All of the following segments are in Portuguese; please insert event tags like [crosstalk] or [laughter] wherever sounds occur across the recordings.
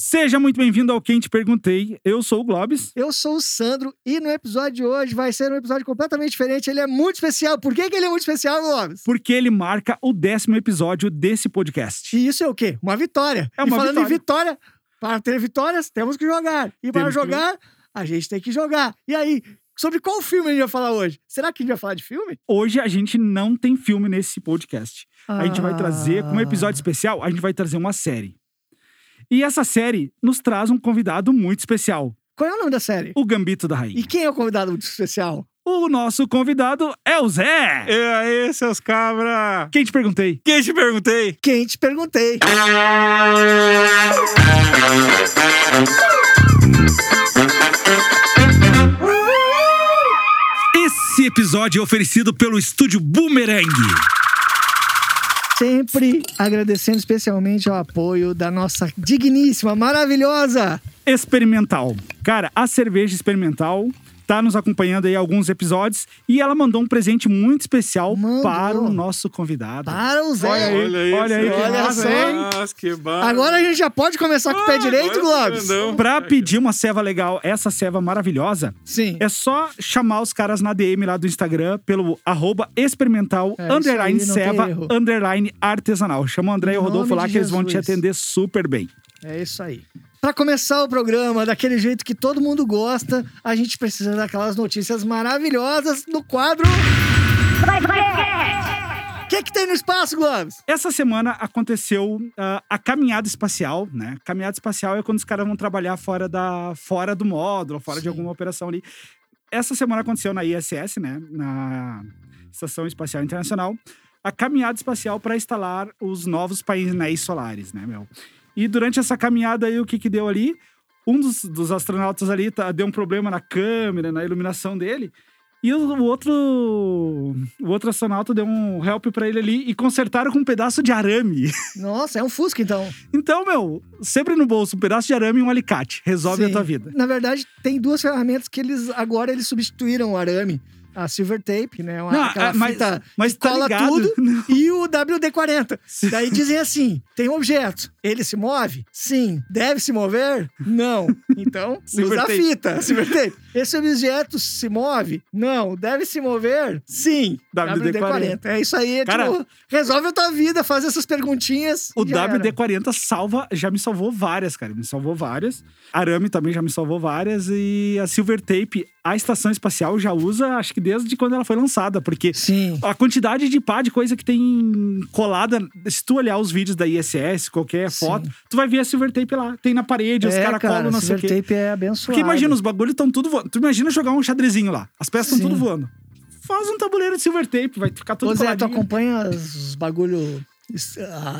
Seja muito bem-vindo ao Quem Te Perguntei. Eu sou o Globes. Eu sou o Sandro e no episódio de hoje vai ser um episódio completamente diferente. Ele é muito especial. Por que, que ele é muito especial, Globes? Porque ele marca o décimo episódio desse podcast. E isso é o quê? Uma vitória. É uma e falando vitória. em vitória, para ter vitórias, temos que jogar. E para Temos que jogar, a gente tem que jogar. E aí, sobre qual filme a gente vai falar hoje? Será que a gente vai falar de filme? Hoje a gente não tem filme nesse podcast. A gente vai trazer, como Ah. episódio especial, a gente vai trazer uma série. E essa série nos traz um convidado muito especial, Qual é o nome da série? o Gambito da Rainha. E quem é o convidado muito especial? O nosso convidado é o Zé. E aí, seus cabra? Quem te perguntei? Quem te perguntei? Quem te perguntei? Esse episódio é oferecido pelo estúdio Boomerang. Sempre agradecendo especialmente ao apoio da nossa digníssima, maravilhosa Experimental. Cara, a cerveja experimental tá nos acompanhando aí alguns episódios e ela mandou um presente muito especial Mandou. para o nosso convidado. para o Zé. Olha aí, olha aí, que Olha massa, só. hein? Nossa, que barra. Agora a gente já pode começar com o pé Ah, direito, Globes? grandão. Pra pedir uma ceva legal, essa ceva maravilhosa, Sim. é só chamar os caras na DM lá do Instagram pelo arroba experimental, É, underline aí, ceva, underline artesanal. Chama o André e o Rodolfo lá que eles vão te Jesus. atender super bem. É isso aí. Pra começar o programa daquele jeito que todo mundo gosta, a gente precisa daquelas notícias maravilhosas no quadro. O que, que tem no espaço, Globes? Essa semana aconteceu ah, a caminhada espacial, né? Caminhada espacial é quando os caras vão trabalhar fora, da, fora do módulo, fora de Sim. alguma operação ali. Essa semana aconteceu na ISS, né? Na Estação Espacial Internacional, a caminhada espacial para instalar os novos painéis solares, né, meu? E durante essa caminhada aí, o que que deu ali? Um dos, dos astronautas ali tá, deu um problema na câmera, na iluminação dele. E o, outro o outro astronauta deu um help pra ele ali e consertaram com um pedaço de arame. [laughs] Nossa, é um Fusca, então. Então, meu, sempre no bolso, um pedaço de arame e um alicate. Resolve a Sim. tua vida. Na verdade, tem duas ferramentas que eles agora eles substituíram o arame. A Silver Tape, né? Uma, Não, ah, mas- fita mas tá cola ligado? tudo. [laughs] Não. E o WD-40. Sim. Daí dizem assim: tem um objeto. Ele se move? Sim. Deve se mover? Não. Então, [laughs] usa a fita. [laughs] Silver tape. Esse objeto se move? Não. Deve se mover? Sim. WD-40. É isso aí. Cara- tipo, resolve a tua vida, faz essas perguntinhas. O e já era. WD-40 salva, já me salvou várias, cara. Me salvou várias. Arame também já me salvou várias. E a Silver Tape, a estação espacial já usa, acho que desde quando ela foi lançada, porque Sim. a quantidade de pá de coisa que tem colada, se tu olhar os vídeos da ISS, qualquer Sim. foto, tu vai ver a Silver Tape lá. Tem na parede, os é, caras cara, colam, não sei o Silver quê. Tape é abençoado. Porque imagina, os bagulhos estão tudo voando. Tu imagina jogar um xadrezinho lá. As peças estão tudo voando. Faz um tabuleiro de silver tape, vai ficar tudo Ô Zé, tu acompanha os bagulho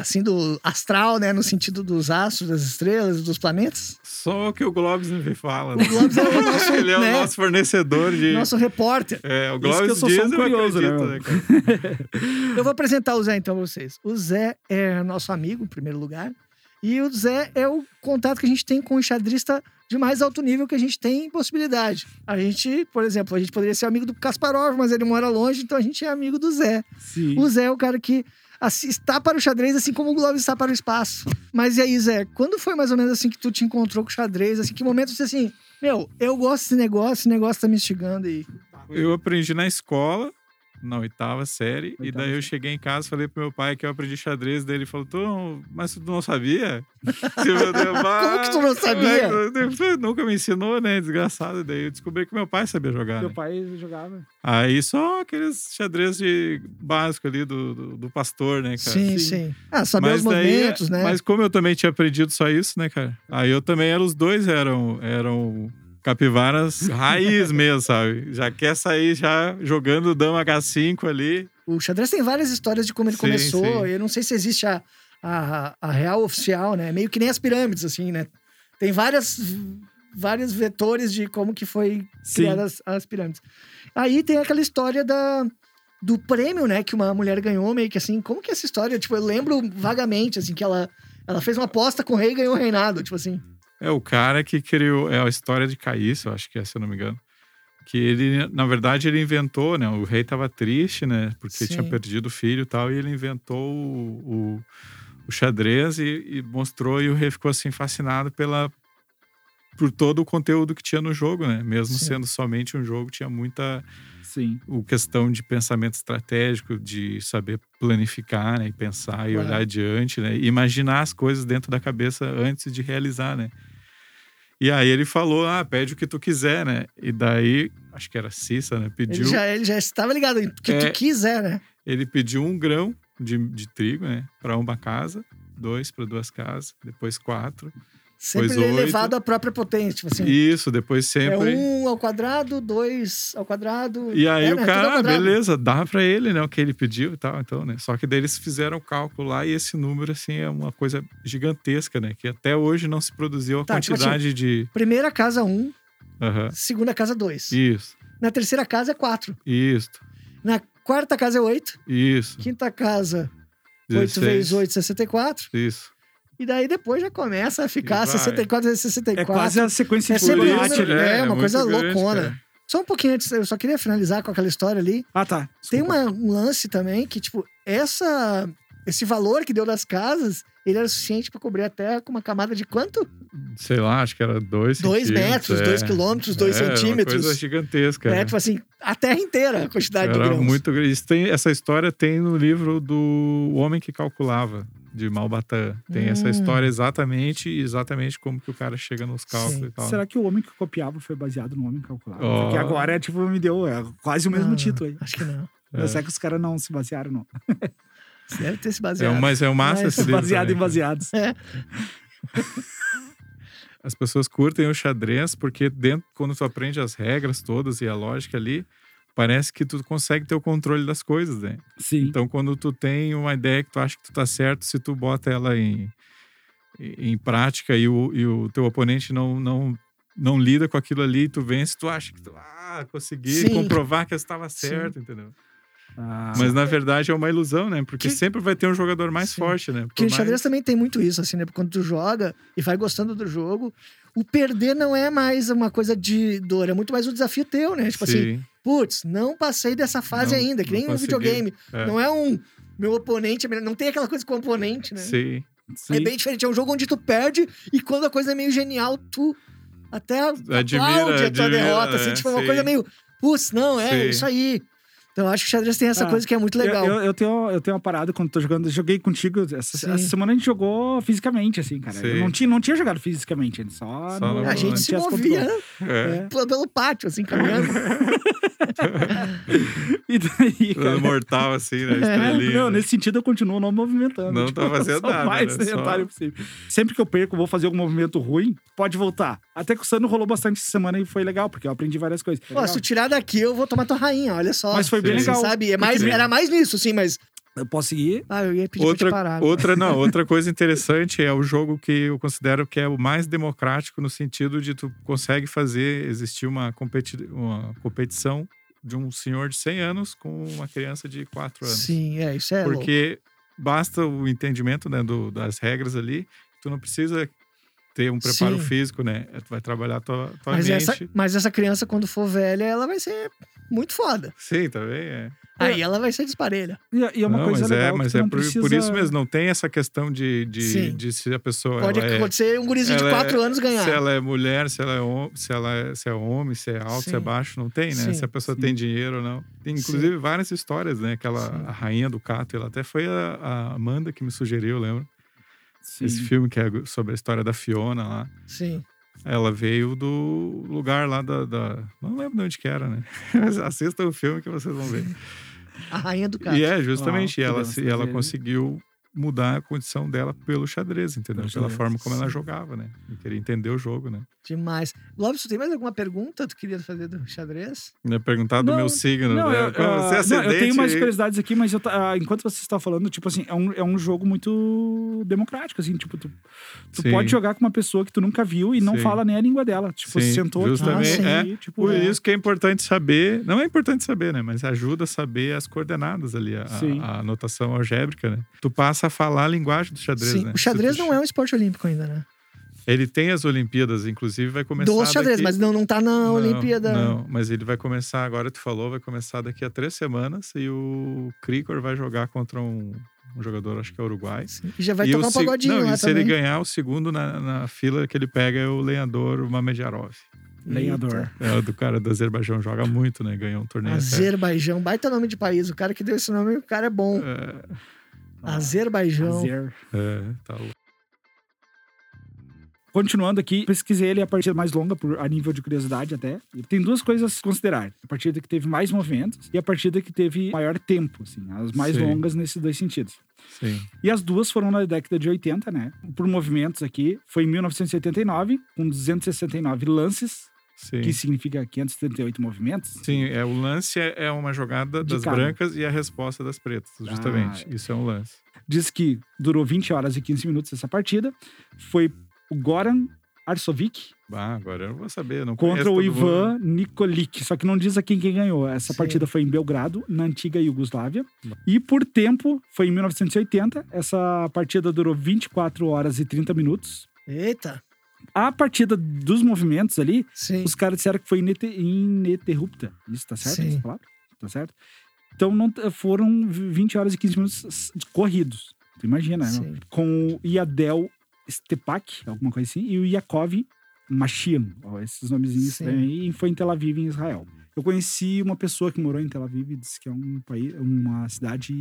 assim do astral, né? No sentido dos astros, das estrelas, dos planetas? Só o que o Globes me fala. O Né? Globes é o nosso, [laughs] Ele é né, o nosso fornecedor de. nosso repórter. É, o Isso que eu Globes sou diz, um eu curioso, né, acredito, né, cara? [laughs] Eu vou apresentar o Zé então pra vocês. O Zé é nosso amigo, em primeiro lugar. E o Zé é o contato que a gente tem com o xadrista de mais alto nível que a gente tem em possibilidade. A gente, por exemplo, a gente poderia ser amigo do Kasparov, mas ele mora longe, então a gente é amigo do Zé. Sim. O Zé é o cara que está para o xadrez, assim como o Glóvis está para o espaço. Mas e aí, Zé, quando foi mais ou menos assim que tu te encontrou com o xadrez? Assim, que momento você assim, meu, eu gosto desse negócio, esse negócio tá me instigando aí. Eu aprendi na escola, na oitava série, e Oitava daí eu cheguei em casa falei pro meu pai que eu aprendi xadrez, daí ele falou, tu, não- mas tu não sabia? [laughs] Como que tu não sabia? Eu, nunca me ensinou, né, desgraçado. Daí eu descobri que meu pai sabia jogar, Meu né? pai jogava. Aí só aqueles xadrez de básico ali do, do, do pastor, né, cara? Sim, Sim. sim. Ah, saber os daí- movimentos, né? Mas como eu também tinha aprendido só isso, né, cara? Aí eu também era, os dois eram, eram capivaras raiz mesmo, sabe? Já quer sair já jogando dama H5 ali. O xadrez tem várias histórias de como ele Sim, começou. sim. Eu não sei se existe a, a, a real oficial, né? Meio que nem as pirâmides, assim, né? Tem várias, vários vetores de como que foi criadas as pirâmides. Aí tem aquela história da, do prêmio, né? Que uma mulher ganhou, meio que assim. Como que é essa história? Tipo, eu lembro vagamente, assim, que ela, ela fez uma aposta com o rei e ganhou o reinado. Tipo assim. É o cara que criou. É a história de Caísso, eu acho que é, se eu não me engano. Que ele, na verdade, ele inventou, né? O rei tava triste, né? Porque Sim. tinha perdido o filho e tal, e ele inventou o, o, o xadrez e, e mostrou e o Rei ficou assim fascinado pela por todo o conteúdo que tinha no jogo, né? Mesmo Sim. sendo somente um jogo, tinha muita Sim. o questão de pensamento estratégico, de saber planificar, né? E pensar e olhar adiante, né? E imaginar as coisas dentro da cabeça antes de realizar, né? E aí ele falou, ah, pede o que tu quiser, né? E daí, acho que era Cissa, né? Pediu, Ele já, ele já estava ligado o que É. tu quiser, né? ele pediu um grão de, de trigo, né? Para uma casa, dois para duas casas, depois quatro. Sempre Pois oito. elevado à própria potência. Tipo assim, Isso, depois é sempre. um ao quadrado, dois ao quadrado. E aí é, o né? Cara, ah, beleza, dá pra ele, né? O que ele pediu e tal, então, né? Só que daí eles fizeram o cálculo lá e esse número, assim, é uma coisa gigantesca, né? Que até hoje não se produziu a Tá, tipo quantidade de. Primeira casa, um. Aham. Segunda casa, dois. Isso, Na terceira casa é quatro. isso, Na quarta casa é oito. isso. Quinta casa, oito 16, vezes oito, 64. Isso. E daí depois já começa a ficar E vai. 64 vezes 64. É quase a sequência É de sempre né? é, uma muito coisa loucona. Só um pouquinho antes, eu só queria finalizar com aquela história ali. Ah, tá. Tem Desculpa. uma, um lance também que, tipo, essa, esse valor que deu das casas, ele era suficiente para cobrir a terra com uma camada de quanto? Sei lá, acho que era dois Dois metros, é. dois quilômetros, dois É, centímetros. Uma coisa gigantesca. É, né? tipo assim, a terra inteira, a quantidade de Era grãos. muito grande. Isso tem- essa história tem no livro do O Homem que Calculava, de Malbatã. Tem essa Hum. história exatamente, exatamente como que o cara chega nos cálculos Sim. e tal. Será que o homem que copiava foi baseado no homem que calculava? Ó. Porque agora é tipo, me deu é, quase o mesmo Não, título aí. Acho que não. É. Será que os caras não se basearam, não? [laughs] Deve ter se É, baseado. um- mas é o massa Mas esse livro Baseado também, em baseados. É. As pessoas curtem o xadrez porque dentro, quando tu aprende as regras todas e a lógica ali, parece que tu consegue ter o controle das coisas, né? Sim. Então, quando tu tem uma ideia que tu acha que tu tá certo, se tu bota ela em, em prática e o, e o teu oponente não, não, não lida com aquilo ali, tu vence, tu acha que tu ah, consegui Sim. comprovar que eu estava Sim. certo, entendeu? Ah, Mas na verdade é uma ilusão, né? Porque Que- sempre vai ter um jogador mais Sim. forte, né? Porque Por o xadrez mais- também tem muito isso, assim, né? Quando tu joga e vai gostando do jogo, o perder não é mais uma coisa de dor, é muito mais um desafio teu, né? Tipo assim, Sim, putz, não passei dessa fase Não- ainda, que nem consegui. videogame. É. Não é um. Meu oponente, é não tem aquela coisa com o oponente, né? sim. sim. É bem diferente. É um jogo onde tu perde e quando a coisa é meio genial, tu até Admira, aplaude a tua admira, derrota. Assim, é, tipo, uma sim. coisa meio. Putz, não, é Sim. isso aí. Então eu acho que o xadrez tem essa Ah, coisa que é muito legal. Eu, eu, eu tenho, eu tenho uma parada quando tô jogando. eu Joguei contigo. Essa, essa semana a gente jogou fisicamente, assim, cara. Eu Sim. não tinha, não tinha jogado fisicamente, a gente só. Só no- a gente se movia. É. pelo pátio, assim, caminhando. [laughs] [laughs] E daí, cara. Mortal assim, né? É. Estrelinha. Não, né? nesse sentido eu continuo não movimentando. Não tá fazendo nada, mais né? sedentário Só- possível. Sempre que eu perco, vou fazer algum movimento ruim, pode voltar. Até que o Sano rolou bastante essa semana e foi legal, porque eu aprendi várias coisas. Foi legal. se tu tirar daqui, eu vou tomar tua rainha, olha só. Mas foi bem Sim. legal. Sabe? É mais, era mais nisso, sim, mas. Eu posso seguir. Ah, eu ia pedir pra te Outra, parar. outra, não, [laughs] outra coisa interessante é o jogo que eu considero que é o mais democrático no sentido de tu consegue fazer existir uma, competi uma competição de um senhor de 100 anos com uma criança de 4 anos. Sim, é, isso é louco. Porque basta o entendimento né, do- das regras ali, tu não precisa ter um preparo Sim. físico, né? Tu vai trabalhar tua, tua Mas mente. essa, mas essa criança, quando for velha, ela vai ser muito foda. Sim, também é. Aí ela vai ser desparelha. E, e é uma não, coisa mas legal é, mas é não por, precisa... por isso mesmo, não tem essa questão de, de, Sim. de se a pessoa Pode ela é, acontecer um gurizinho de ela 4 é- anos ganhar. Se ela é mulher, se ela é, se ela é, se é homem, se é alto, se é Sim. baixo, não tem, né? Sim, se a pessoa sim. tem dinheiro ou não. Tem Sim. inclusive várias histórias, né? Aquela Sim. a rainha do Cato, ela até foi a, a Amanda que me sugeriu, lembra? Sim. Esse filme que é sobre a história da Fiona lá. Sim. Ela veio do lugar lá da. da- Não lembro de onde que era, né? [laughs] Mas assistam o filme que vocês vão ver. A rainha do gato. E é, justamente, ela, se, ela conseguiu mudar a condição dela pelo xadrez, entendeu? Pelo Pela xadrez, forma como ela sim. jogava, né? E queria entender o jogo, né? Demais. Lobson, tem mais alguma pergunta que tu queria fazer do xadrez? Ia perguntar do Não, meu signo, Não, né? eu, Como ah, você é não, eu tenho mais curiosidades aqui, mas eu ah, enquanto você está falando, tipo assim, é um, é um jogo muito democrático, assim, tipo, tu, tu Sim. pode jogar com uma pessoa que tu nunca viu e não Sim. fala nem a língua dela. Tipo, Sim, sentou aqui, justamente, assim, é. tipo, Por é. isso que é importante saber, não é importante saber, né? Mas ajuda a saber as coordenadas ali, a, a anotação algébrica, né? Tu passa a falar a linguagem do xadrez, Sim. né? O xadrez tu- não é um esporte olímpico ainda, né? Ele tem as Olimpíadas, inclusive vai começar Do xadrez, daqui... mas não, não tá na Não, Olimpíada. Não, mas ele vai começar, agora tu falou, vai começar daqui a três semanas e o Cricor vai jogar contra um, um jogador, acho que é uruguai. Sim. E já vai e tocar o um se- pagodinho não, lá e se também. ele ganhar, o segundo na, na fila que ele pega é o lenhador Mamedjarov. Lenhador. É o do cara do Azerbaijão, joga muito, né? Ganhou um torneio até. Azerbaijão, baita nome de país. O cara que deu esse nome, o cara é bom. É, Azerbaijão. Azer. é, tá louco. Continuando aqui, pesquisei ele a partida mais longa, por, a nível de curiosidade até. E tem duas coisas a considerar. A partida que teve mais movimentos e a partida que teve maior tempo, assim. As mais Sim. longas nesses dois sentidos. Sim. E as duas foram na década de 80, né? Por movimentos aqui, foi em 1989, com 269 lances, Sim. que significa 578 movimentos. Sim, é, o lance é, é uma jogada De das cada. brancas e a resposta das pretas, justamente. Ah. Isso é um lance. Diz que durou 20 horas e 15 minutos essa partida. Foi o Goran Arsovic Ah, agora eu não vou saber. Não contra o Ivan mundo. Nikolic. Só que não diz aqui quem ganhou. Essa Sim. partida foi em Belgrado, na antiga Iugoslávia. E por tempo, foi em 1980. Essa partida durou 24 horas e 30 minutos. Eita. A partida dos movimentos ali, Sim. os caras disseram que foi ininterrupta. Isso tá certo? Sim. Essa palavra? Tá certo? Então não, foram 20 horas e 15 minutos corridos. Tu imagina, né? Com o Iadel Stepak, alguma coisa assim, e o Yakov Mashian. Ó, esses nomezinhos Sim. aí. E foi em Tel Aviv, em Israel. Eu conheci uma pessoa que morou em Tel Aviv e disse que é um país, uma cidade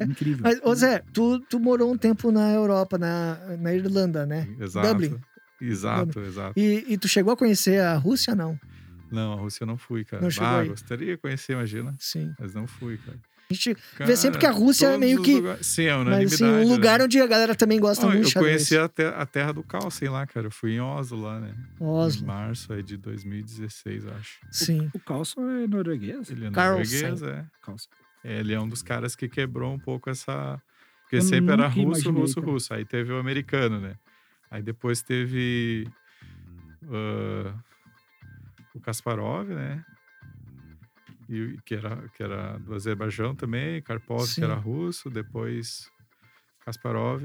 incrível. Mas, ô Zé, tu, tu morou um tempo na Europa, na, na Irlanda, né? Exato. Dublin. Exato, exato. E, e tu chegou a conhecer a Rússia, não? Não, a Rússia eu não fui, cara. Não chegou ah, aí. gostaria de conhecer, imagina. Sim. Mas não fui, cara. A gente Cara, vê sempre que a Rússia é meio que. lugares- Sim, é Mas assim, um lugar né? onde a galera também gosta Não, muito eu de xadrez. conheci a, te- a terra do caos, sei lá, cara. Eu fui em Oslo lá, né? Em Oslo. março aí de 2016, eu acho. Sim. O Carlson é norueguês? Ele é Carlsen. norueguês, é. Carlson. É, Ele é um dos caras que quebrou um pouco essa. Porque Eu sempre era russo, russo, cara. russo. Aí teve o americano, né? Aí depois teve. ah, o Kasparov, né? E, que, era, que era do Azerbaijão também, Karpov, Sim. que era russo, depois Kasparov,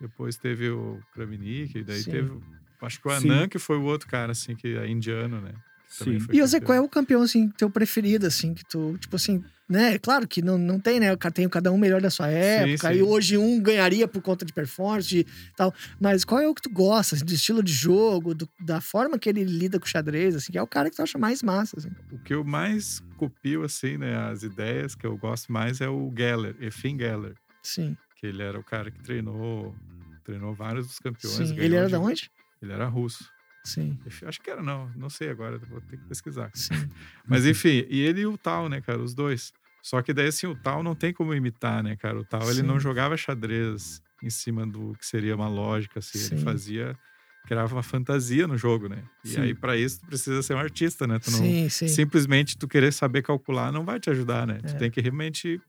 depois teve o Kramnik, e daí Sim. teve. Acho que o Sim. Anand, que foi o outro cara, assim, que é indiano, né? Sim. E você, campeão. qual é o campeão, assim, teu preferido, assim, que tu, tipo assim, né? Claro que não, não tem, né? Tem cada um melhor da sua época, sim. e hoje um ganharia por conta de performance e tal. Mas qual é o que tu gosta, assim, do estilo de jogo, do- da forma que ele lida com o xadrez, assim, que é o cara que tu acha mais massa, assim. O que eu mais copio, assim, né, as ideias que eu gosto mais é o Geller, Efim Geller, Sim, que ele era o cara que treinou, treinou vários dos campeões. sim. Ele era de- da onde? Ele era russo. Sim, Acho que era, não, não sei agora, vou ter que pesquisar. sim. [laughs] Mas enfim, e ele e o Tal, né, cara, os dois. Só que daí, assim, o Tal não tem como imitar, né, cara? O Tal, ele Sim. não jogava xadrez em cima do que seria uma lógica, assim. Sim. Ele fazia, criava uma fantasia no jogo, né? E Sim. aí, pra isso, tu precisa ser um artista, né? Tu não, Sim, sim. simplesmente tu querer saber calcular não vai te ajudar, né? É. Tu tem que realmente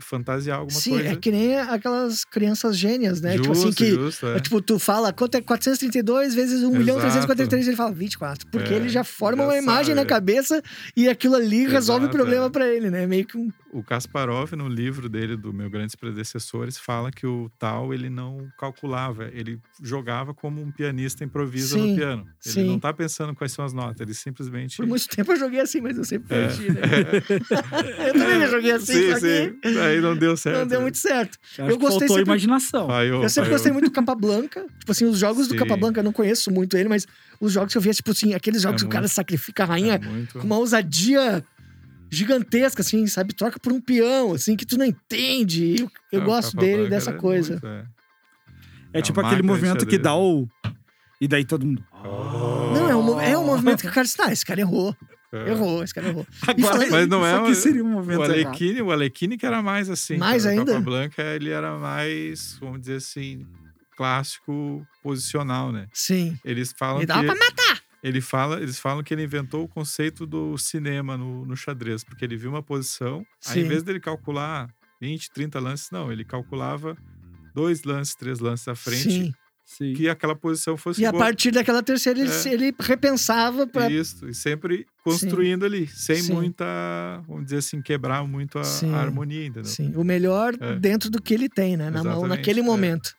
fantasiar alguma Sim, coisa. é que nem aquelas crianças gênias, né? tipo assim, Justo, que justo, é. É, tipo, tu fala, quanto é 432 vezes 1 milhão Exato. 343, ele fala 24. Porque É, ele já forma já uma imagem sabe, na é. cabeça e aquilo ali resolve o Exato, problema é. pra ele, né? Meio que um. O Kasparov, no livro dele, do Meu Grandes Predecessores, fala que o tal ele não calculava, ele jogava como um pianista improvisa Sim, no piano. Ele sim. não tá pensando quais são as notas, ele simplesmente. Por muito tempo eu joguei assim, mas eu sempre É. perdi, né? [laughs] eu também [laughs] joguei assim, sim, só que sim. Aí não deu certo. não deu né? muito certo. Eu que gostei faltou sempre- imaginação. Eu sempre gostei muito do Capablanca. Tipo assim, os jogos do Sim. Capablanca, eu não conheço muito ele, mas os jogos que eu via, tipo assim, aqueles jogos É que o cara muito- sacrifica a É rainha muito... com uma ousadia gigantesca, assim, sabe? Troca por um peão, assim, que tu não entende. Eu, eu É, gosto dele dessa era coisa. muito, é. É a tipo aquele movimento que xadrez. dá o. E daí todo mundo. Não, é um, é um movimento que o cara ah, esse cara errou. É. Errou, esse cara errou. Agora, Mas não é o- seria um O movimento errado. Alekhine, o Alekhine que era mais assim. Mais cara. ainda? O Capablanca, ele era mais, vamos dizer assim, clássico posicional, né? Sim. Eles falam Ele que dava pra matar. ele fala, eles falam que ele inventou o conceito do cinema no, no xadrez, porque ele viu uma posição, aí Sim. em vez dele calcular 20, 30 lances, não, ele calculava dois lances, três lances à frente, Sim. Sim. que aquela posição fosse E a boa. partir daquela terceira, ele, É. ele repensava pra. Isso, e sempre construindo ali, sem Sim. muita, vamos dizer assim, quebrar muito a, Sim. a harmonia, entendeu? Sim, o melhor É. dentro do que ele tem, né? Na mão, Exatamente, naquele é. momento.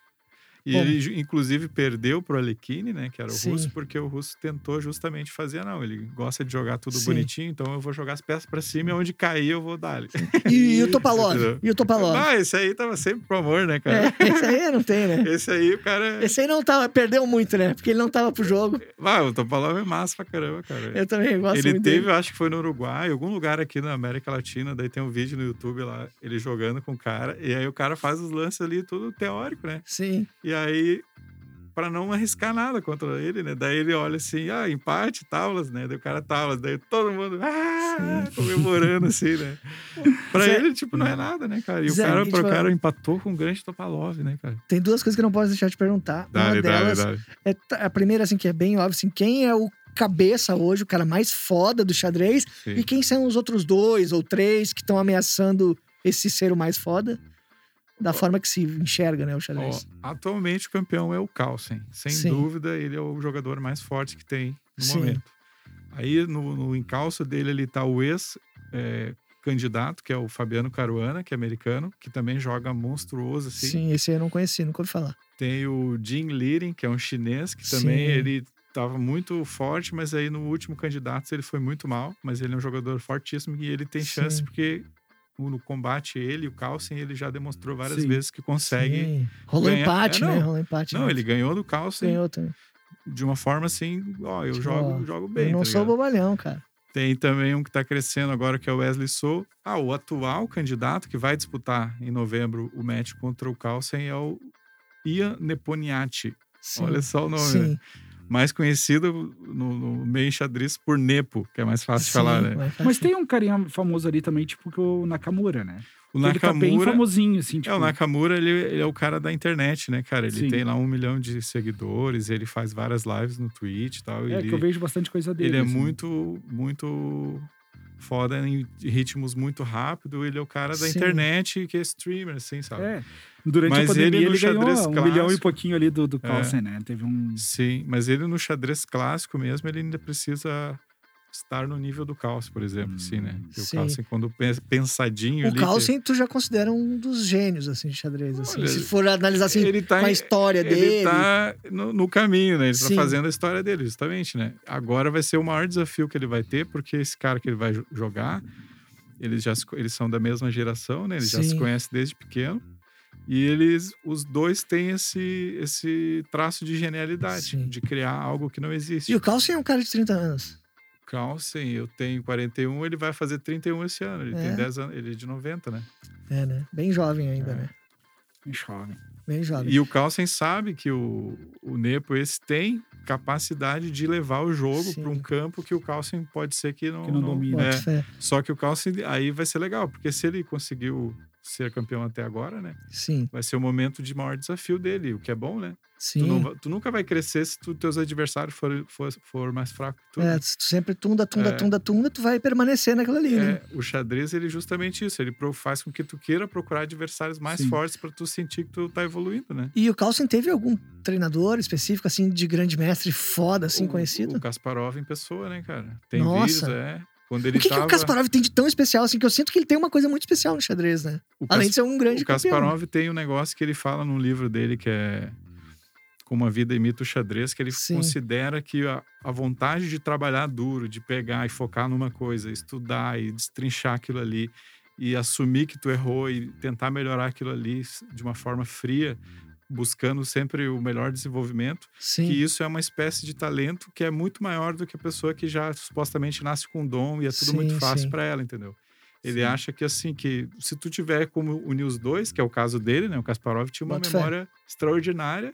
E ele, inclusive, perdeu pro Alekhine, né? Que era o Sim. russo, porque o russo tentou justamente fazer, não, ele gosta de jogar tudo Sim. bonitinho, então eu vou jogar as peças pra cima e onde cair eu vou dar. E, e o [laughs] Topalov? E o Topalov? Ah, esse aí tava sempre pro amor, né, cara? É, esse aí não tem, né? Esse aí, o cara. Esse aí não tava, perdeu muito, né? Porque ele não tava pro jogo. Ah, o Topalov é massa pra caramba, cara. Eu também gosto Ele muito teve, dele. acho que foi no Uruguai, em algum lugar aqui na América Latina, daí tem um vídeo no YouTube lá, ele jogando com o cara, e aí o cara faz os lances ali, tudo teórico, né? Sim. E aí, pra não arriscar nada contra ele, né? Daí ele olha assim, ah, empate, tábuas, né? Daí o cara tábuas, daí todo mundo ah, comemorando assim, né? [laughs] Pra Zé- ele, tipo, não é nada, né, cara? E o Zé, cara, o falar. cara empatou com o grande Topalov, né, cara? Tem duas coisas que eu não posso deixar de perguntar. Uma Dale, delas dale. é a primeira, assim, que é bem óbvio, assim, quem é o cabeça hoje, o cara mais foda do xadrez, Sim. e quem são os outros dois ou três que estão ameaçando esse ser o mais foda? Da forma que se enxerga, né, o xadrez. atualmente o campeão é o Carlsen. Sem Sim. dúvida, ele é o jogador mais forte que tem no Sim. momento. Aí no, no encalço dele ele tá o ex-candidato, que é o Fabiano Caruana, que é americano, que também joga monstruoso assim. Sim, esse aí eu não conheci, nunca ouvi falar. Tem o Jin Liren, que é um chinês, que também Sim. ele tava muito forte, mas aí no último candidato ele foi muito mal, mas ele é um jogador fortíssimo e ele tem chance Sim. porque no combate ele o Carlsen ele já demonstrou várias Sim. vezes que consegue Sim. Rolou ganhar- empate, É, não. né? Rolou empate. não, né? ele ganhou do Carlsen ganhou também. de uma forma assim, ó, eu Tipo, jogo, ó, jogo bem. eu não tá sou ligado? bobalhão, cara. Tem também um que tá crescendo agora, que é o Wesley Sou. Ah, o atual candidato que vai disputar em novembro o match contra o Carlsen é o Ian Neponiati. Sim. Olha só o nome, né? Mais conhecido no, no meio xadrez por Nepo, que é mais fácil de falar, né? Mas tem um carinha famoso ali também, tipo que o Nakamura, né? O Ele tá bem Nakamura, famosinho, assim, tipo... é, o Nakamura ele, ele é o cara da internet, né, cara? Ele Sim. tem lá um milhão de seguidores, ele faz várias lives no Twitch e tal. É, ele... que eu vejo bastante coisa dele. Ele é assim. muito, muito foda em ritmos muito rápido. Ele é o cara da Sim. internet que é streamer, assim, sabe? É. Durante Mas a pandemia ele ele, no ganhou xadrez um milhão e clássico- pouquinho ali do, do É. Carlsen, né? Teve um... Sim, mas ele no xadrez clássico mesmo, ele ainda precisa estar no nível do Calcio, por exemplo, assim, né? Porque Sim. o Calcio, quando pen- pensadinho O ali... Carlsen, tu já considera um dos gênios, assim, de xadrez, assim. Olha, se for analisar, assim, ele tá com a em- história ele dele. tá no, no caminho, né? Ele Sim. tá fazendo a história dele, justamente, né? Agora vai ser o maior desafio que ele vai ter, porque esse cara que ele vai jo- jogar, eles já eles são da mesma geração, né? Eles já se Sim. conhecem desde pequeno. E eles, os dois têm esse, esse traço de genialidade, Sim. de criar algo que não existe. E o Carlsen é um cara de 30 anos. Carlsen, eu tenho 41, ele vai fazer 31 esse ano. Ele É. tem 10 anos, ele é de 90, né? É, né? Bem jovem ainda, É. né? Jovem. Bem jovem. E o Carlsen sabe que o, o Nepo esse tem capacidade de levar o jogo para um campo que o Carlsen pode ser que não, Que não domina. Bota É, só que o Carlsen aí vai ser legal, porque se ele conseguiu ser campeão até agora, né? Sim, Vai ser o momento de maior desafio dele, o que é bom, né? sim. Tu, não tu nunca vai crescer se tu, teus adversários for, for, for mais fracos que tu. É, se tu sempre tunda, tunda, É. tunda, tunda, tu vai permanecer naquela ali, né? É, o xadrez, ele é justamente isso. Ele faz com que tu queira procurar adversários mais Sim. fortes para tu sentir que tu tá evoluindo, né? E o Carlsen teve algum treinador específico, assim, de grande mestre foda, assim, o, conhecido? O Kasparov em pessoa, né, cara? Tem Nossa. é. Quando ele O que, que tava... o Kasparov tem de tão especial, assim, que eu sinto que ele tem uma coisa muito especial no xadrez, né? o Além Kas- de ser um grande O campeão. Kasparov tem um negócio que ele fala num livro dele que é Como a Vida Imita o Xadrez, que ele Sim. considera que a, a vontade de trabalhar duro, de pegar e focar numa coisa, estudar e destrinchar aquilo ali e assumir que tu errou e tentar melhorar aquilo ali de uma forma fria, buscando sempre o melhor desenvolvimento, Sim. que isso é uma espécie de talento que é muito maior do que a pessoa que já supostamente nasce com dom e é tudo muito Sim, fácil sim. para ela, entendeu? Ele Sim. acha que assim, que se tu tiver como unir os dois, que é o caso dele, né? O Kasparov tinha uma Boto fé. memória extraordinária,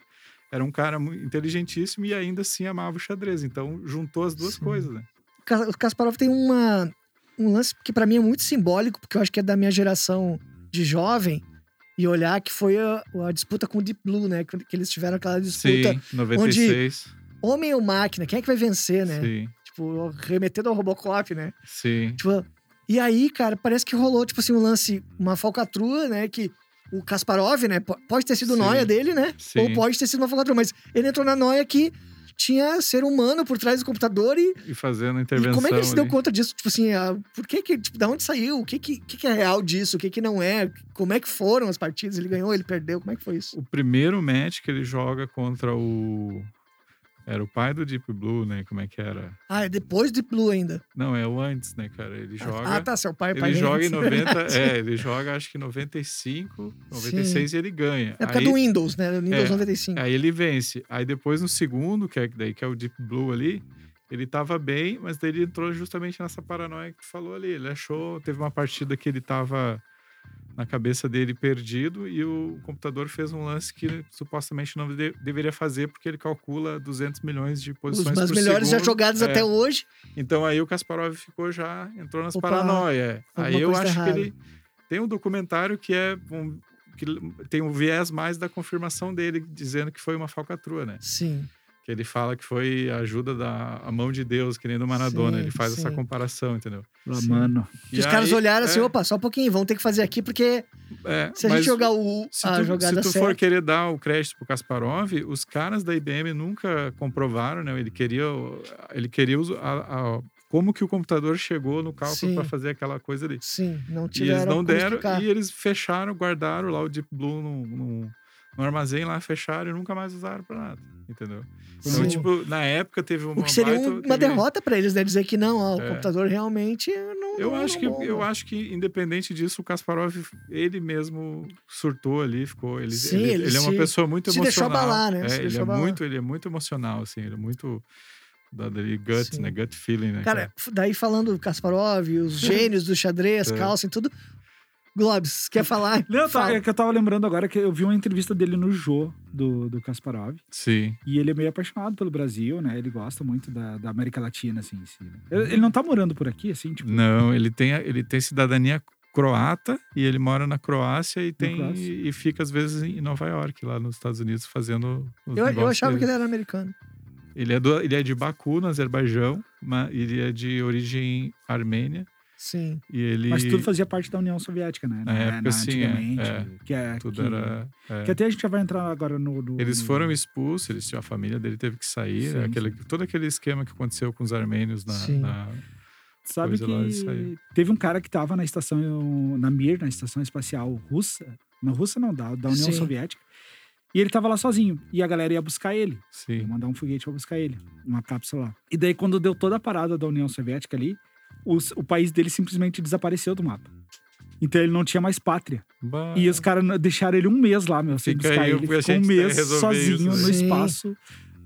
era um cara muito inteligentíssimo e ainda assim amava o xadrez. Então juntou as duas Sim. coisas, né? O Ka- O Kasparov tem uma, um lance que pra mim é muito simbólico, porque eu acho que é da minha geração de jovem, e olhar que foi a, a disputa com o Deep Blue, né? Que eles tiveram aquela disputa Sim, 96. homem ou máquina, quem é que vai vencer, né? Sim, Tipo, remetendo ao Robocop, né? sim. Tipo, e aí, cara, parece que rolou, tipo assim, um lance, uma falcatrua, né? Que o Kasparov, né? po- Pode ter sido Sim. noia dele, né? Sim. Ou pode ter sido uma falcatrua, mas ele entrou na noia que tinha ser humano por trás do computador e, E fazendo e intervenção. como é que ele se deu conta disso? Tipo assim, ah, por que que, tipo, da onde saiu? O que que, que que é real disso? O que que não é? Como é que foram as partidas? Ele ganhou, ele perdeu? Como é que foi isso? O primeiro match que ele joga contra o. Era o pai do Deep Blue, né? Como é que era? Ah, é depois de Blue ainda. Não, é o antes, né, cara? Ele joga. Ah, tá, seu pai, pai Ele joga em [laughs] antes. 90. é, ele joga acho que 95, 96 e ele ganha. É época aí, do Windows, né? Windows É, 95. aí ele vence. Aí depois no segundo, que é, daí, que é o Deep Blue ali, ele tava bem, mas daí ele entrou justamente nessa paranoia que tu falou ali. Ele achou, teve uma partida que ele tava na cabeça dele perdido e o computador fez um lance que supostamente não de- deveria fazer porque ele calcula 200 milhões de Os posições mais por melhores já segundo. jogados É. até hoje. Então aí o Kasparov ficou já, entrou nas Opa, paranoia. Aí alguma eu tá acho errada. que ele tem um documentário que é um, que tem um viés mais da confirmação dele, dizendo que foi uma falcatrua, né? Sim. Que ele fala que foi a ajuda da a mão de Deus, que nem do Maradona. Sim, ele faz essa sim. comparação, entendeu? Sim. mano. Que os caras aí- olharam assim, é, opa, só um pouquinho, vamos ter que fazer aqui, porque é, se a gente jogar o, se a tu, jogada se tu certa... for querer dar o crédito pro Kasparov, os caras da IBM nunca comprovaram, né? Ele queria, ele queria a- a- como que o computador chegou no cálculo para fazer aquela coisa ali. Sim, não E eles tiveram não deram, explicar. e eles fecharam, guardaram lá o Deep Blue no, no, no armazém lá, fecharam e nunca mais usaram pra nada, entendeu? Então, Sim. tipo, na época teve uma O que seria baita- um- uma teve- derrota pra eles, né? Dizer que não, ó, o É. computador realmente não. Eu não- acho não que bomba. eu acho que independente disso, o Kasparov ele mesmo surtou ali, ficou ele Sim, ele, ele ele é uma se- pessoa muito se deixou emocional. abalar, né? É, Se ele deixou é abalar. muito, ele é muito emocional assim, ele é muito da dele gut, Sim. né? Gut feeling, né? Cara, f- daí falando do Kasparov, os [laughs] gênios do xadrez, É. Carlsen, tudo. Globes, quer falar? [laughs] Não, tá, Fala. é que eu tava lembrando agora que eu vi uma entrevista dele no Jô, do, do Kasparov. Sim. E ele é meio apaixonado pelo Brasil, né? Ele gosta muito da, da América Latina, assim, em si. né? Ele ele não tá morando por aqui, assim, tipo... Não, ele tem, ele tem cidadania croata e ele mora na Croácia e tem Croácia. e fica às vezes em Nova York, lá nos Estados Unidos, fazendo os Eu, eu achava que dele. ele era americano. ele é do, ele é de Baku, no Azerbaijão, mas ele é de origem armênia Sim. e ele Mas tudo fazia parte da União Soviética, né? Na época, sim, é, antigamente, é. Que, é, tudo que, era é. que até a gente já vai entrar agora no... no- Eles no- foram expulsos, eles tinham a família dele teve que sair, Sim, aquele, sim. todo aquele esquema que aconteceu com os armênios na, Sim. na- Sabe coisa lá, isso aí. que teve um cara que tava na estação, na Mir, na estação espacial russa. Na Rússia não, da, da União Sim. Soviética. E ele tava lá sozinho. E a galera ia buscar ele. Ia sim, mandar um foguete pra buscar ele. Uma cápsula lá. E daí, quando deu toda a parada da União Soviética ali, os- o país dele simplesmente desapareceu do mapa. Então ele não tinha mais pátria. Bah, E os caras deixaram ele um mês lá, meu, sem Fica buscar aí, ele. Ficou um mês sozinho isso, no né? espaço.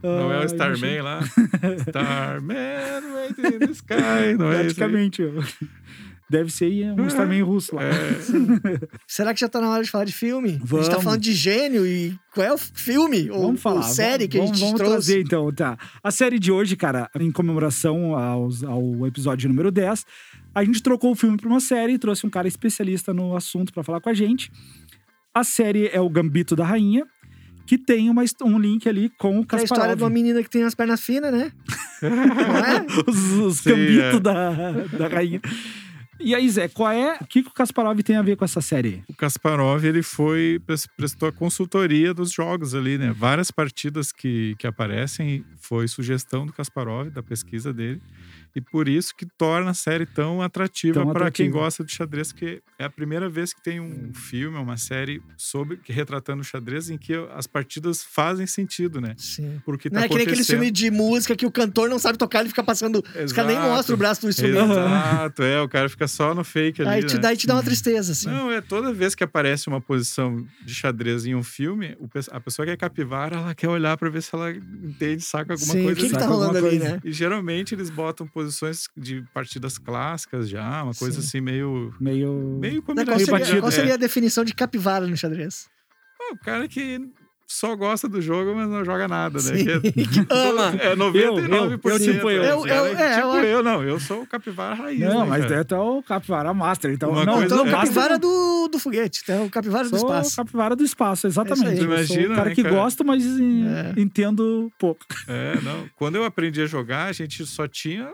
não é Ah, o Starman lá? [laughs] Starman waiting in the sky, não é? Praticamente. ó. Deve ser um Starman russo lá. É, [laughs] Será que já tá na hora de falar de filme? A gente tá Vamos. falando de gênio e qual é o filme? ou, Vamos falar. ou série vamos, que a gente vamos trouxe? trazer, então, tá. A série de hoje, cara, em comemoração aos- ao episódio número 10, a gente trocou o filme pra uma série e trouxe um cara especialista no assunto pra falar com a gente. A série é o Gambito da Rainha, que tem uma, um link ali com o Que é a história Kasparov. de uma menina que tem as pernas finas, né? [laughs] Não é? os os Sim, gambitos é. da, da rainha. E aí, Zé, qual é. O que, que o Kasparov tem a ver com essa série? o Kasparov ele foi pres- prestou a consultoria dos jogos ali, né? Várias partidas que, que aparecem foi sugestão do Kasparov, da pesquisa dele. E por isso que torna a série tão atrativa para quem gosta de xadrez, que é a primeira vez que tem um filme, uma série sobre retratando o xadrez em que as partidas fazem sentido, né? Sim. Porque Não tá é que nem aquele filme de música que o cantor não sabe tocar, ele fica passando. Os caras nem Exato. mostram o braço do instrumento. Exato, é, o cara fica só no fake ali. Aí te, né? daí te dá uma tristeza, assim. Não, é toda vez que aparece uma posição de xadrez em um filme, o a pessoa que é capivara, ela quer olhar pra ver se ela entende, saca alguma Sim, o coisa. que, que assim. tá rolando ali, né? E geralmente eles botam posições de partidas clássicas já, uma coisa Sim. assim meio. Meio. Meio Qual combinação. seria, batido, qual é. seria a definição de capivara no xadrez? O cara que só gosta do jogo, mas não joga nada, né? Sim. Que [laughs] Que [laughs] ama. É 99%. Eu, eu, tipo eu. né? Eu- eu- Ela é, tipo eu- eu, não. Eu sou o capivara raiz, Não, né, mas cara? é o Capivara Master. Então, Uma não, coisa- Então, o é. capivara do, do foguete, então, o capivara do Sou o espaço. capivara do espaço, exatamente. É Eu aí. sou Imagina, o cara né, que cara? gosta, mas É. entendo pouco. É, não. Quando eu aprendi a jogar, a gente só tinha